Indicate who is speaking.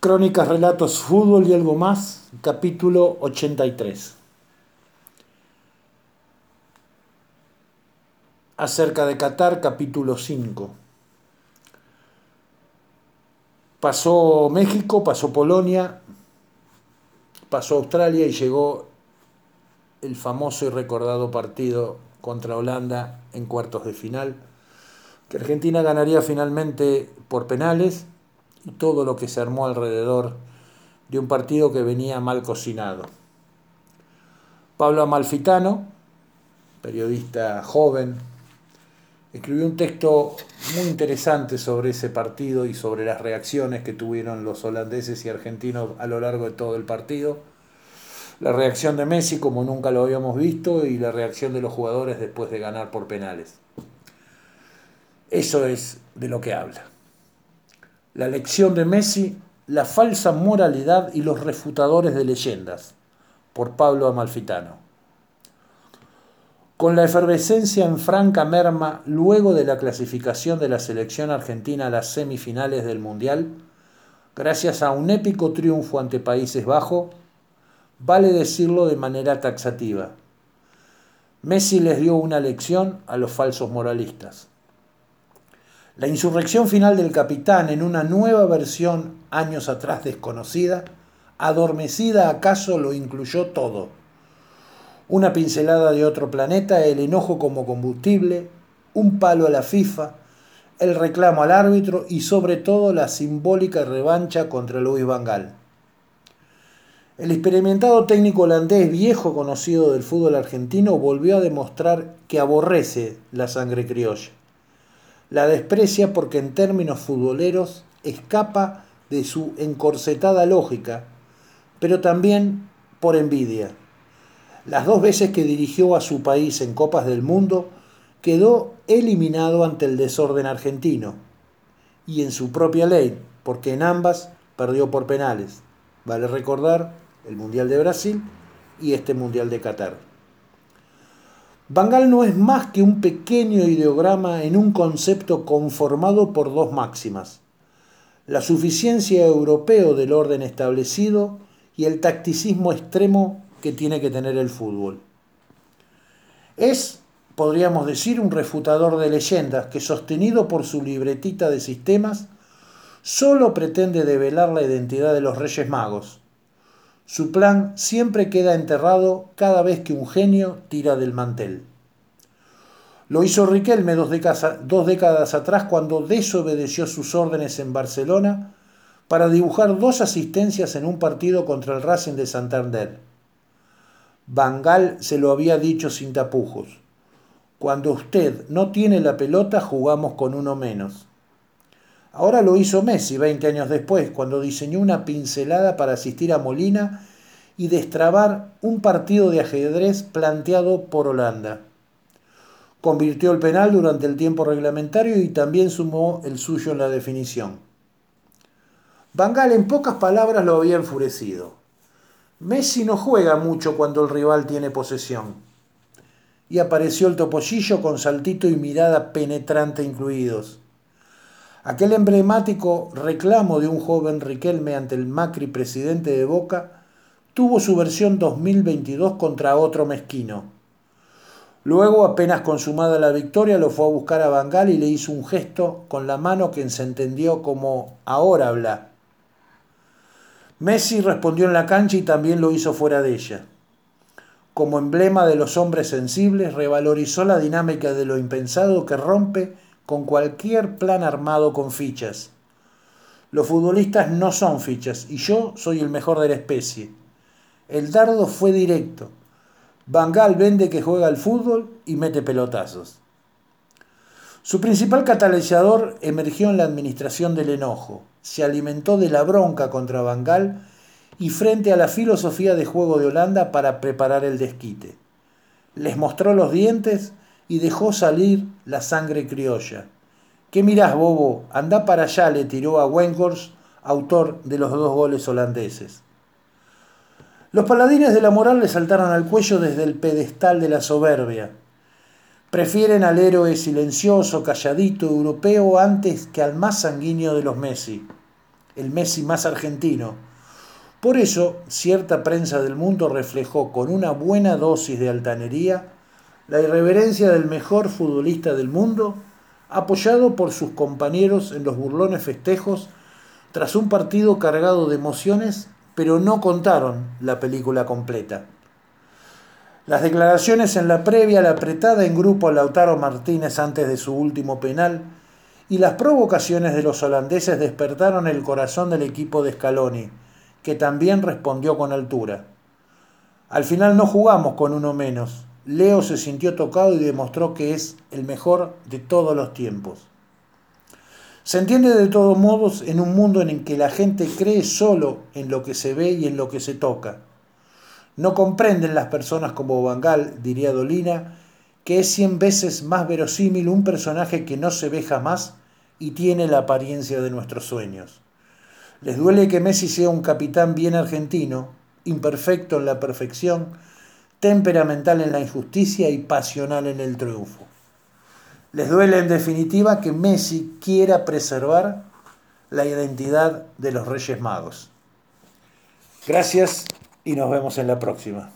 Speaker 1: Crónicas, relatos, fútbol y algo más, capítulo 83. Acerca de Qatar, capítulo 5. Pasó México, pasó Polonia, pasó Australia y llegó el famoso y recordado partido contra Holanda en cuartos de final, que Argentina ganaría finalmente por penales todo lo que se armó alrededor de un partido que venía mal cocinado. Pablo Amalfitano, periodista joven, escribió un texto muy interesante sobre ese partido y sobre las reacciones que tuvieron los holandeses y argentinos a lo largo de todo el partido. La reacción de Messi como nunca lo habíamos visto y la reacción de los jugadores después de ganar por penales. Eso es de lo que habla la lección de Messi, la falsa moralidad y los refutadores de leyendas, por Pablo Amalfitano. Con la efervescencia en franca merma luego de la clasificación de la selección argentina a las semifinales del Mundial, gracias a un épico triunfo ante Países Bajos, vale decirlo de manera taxativa. Messi les dio una lección a los falsos moralistas. La insurrección final del capitán en una nueva versión años atrás desconocida, adormecida acaso lo incluyó todo. Una pincelada de otro planeta, el enojo como combustible, un palo a la FIFA, el reclamo al árbitro y sobre todo la simbólica revancha contra Luis Vangal. El experimentado técnico holandés viejo conocido del fútbol argentino volvió a demostrar que aborrece la sangre criolla la desprecia porque en términos futboleros escapa de su encorsetada lógica, pero también por envidia. Las dos veces que dirigió a su país en Copas del Mundo, quedó eliminado ante el desorden argentino y en su propia ley, porque en ambas perdió por penales. Vale recordar el Mundial de Brasil y este Mundial de Qatar. Bangal no es más que un pequeño ideograma en un concepto conformado por dos máximas, la suficiencia europeo del orden establecido y el tacticismo extremo que tiene que tener el fútbol. Es, podríamos decir, un refutador de leyendas que, sostenido por su libretita de sistemas, solo pretende develar la identidad de los Reyes Magos, su plan siempre queda enterrado cada vez que un genio tira del mantel. Lo hizo Riquelme dos décadas, atrás cuando desobedeció sus órdenes en Barcelona para dibujar dos asistencias en un partido contra el Racing de Santander. Bangal se lo había dicho sin tapujos. Cuando usted no tiene la pelota jugamos con uno menos. Ahora lo hizo Messi 20 años después, cuando diseñó una pincelada para asistir a Molina y destrabar un partido de ajedrez planteado por Holanda. Convirtió el penal durante el tiempo reglamentario y también sumó el suyo en la definición. Bangal en pocas palabras lo había enfurecido. Messi no juega mucho cuando el rival tiene posesión. Y apareció el topollillo con saltito y mirada penetrante incluidos. Aquel emblemático reclamo de un joven Riquelme ante el Macri presidente de Boca tuvo su versión 2022 contra otro mezquino. Luego, apenas consumada la victoria, lo fue a buscar a Bangal y le hizo un gesto con la mano que se entendió como ahora habla. Messi respondió en la cancha y también lo hizo fuera de ella. Como emblema de los hombres sensibles, revalorizó la dinámica de lo impensado que rompe con cualquier plan armado con fichas. Los futbolistas no son fichas y yo soy el mejor de la especie. El dardo fue directo. Bangal vende que juega al fútbol y mete pelotazos. Su principal catalizador emergió en la administración del enojo. Se alimentó de la bronca contra Bangal y frente a la filosofía de juego de Holanda para preparar el desquite. Les mostró los dientes y dejó salir la sangre criolla. ¿Qué mirás, bobo? Anda para allá, le tiró a Weghorst, autor de los dos goles holandeses. Los paladines de la moral le saltaron al cuello desde el pedestal de la soberbia. Prefieren al héroe silencioso, calladito, europeo, antes que al más sanguíneo de los Messi. el Messi más argentino. Por eso, cierta prensa del mundo reflejó con una buena dosis de altanería la irreverencia del mejor futbolista del mundo, apoyado por sus compañeros en los burlones festejos tras un partido cargado de emociones, pero no contaron la película completa. Las declaraciones en la previa, la apretada en grupo a Lautaro Martínez antes de su último penal y las provocaciones de los holandeses despertaron el corazón del equipo de Scaloni, que también respondió con altura. Al final no jugamos con uno menos, Leo se sintió tocado y demostró que es el mejor de todos los tiempos. Se entiende de todos modos en un mundo en el que la gente cree solo en lo que se ve y en lo que se toca. No comprenden las personas como Bangal, diría Dolina, que es cien veces más verosímil un personaje que no se ve jamás y tiene la apariencia de nuestros sueños. Les duele que Messi sea un capitán bien argentino, imperfecto en la perfección, temperamental en la injusticia y pasional en el triunfo. Les duele en definitiva que Messi quiera preservar la identidad de los Reyes Magos. Gracias y nos vemos en la próxima.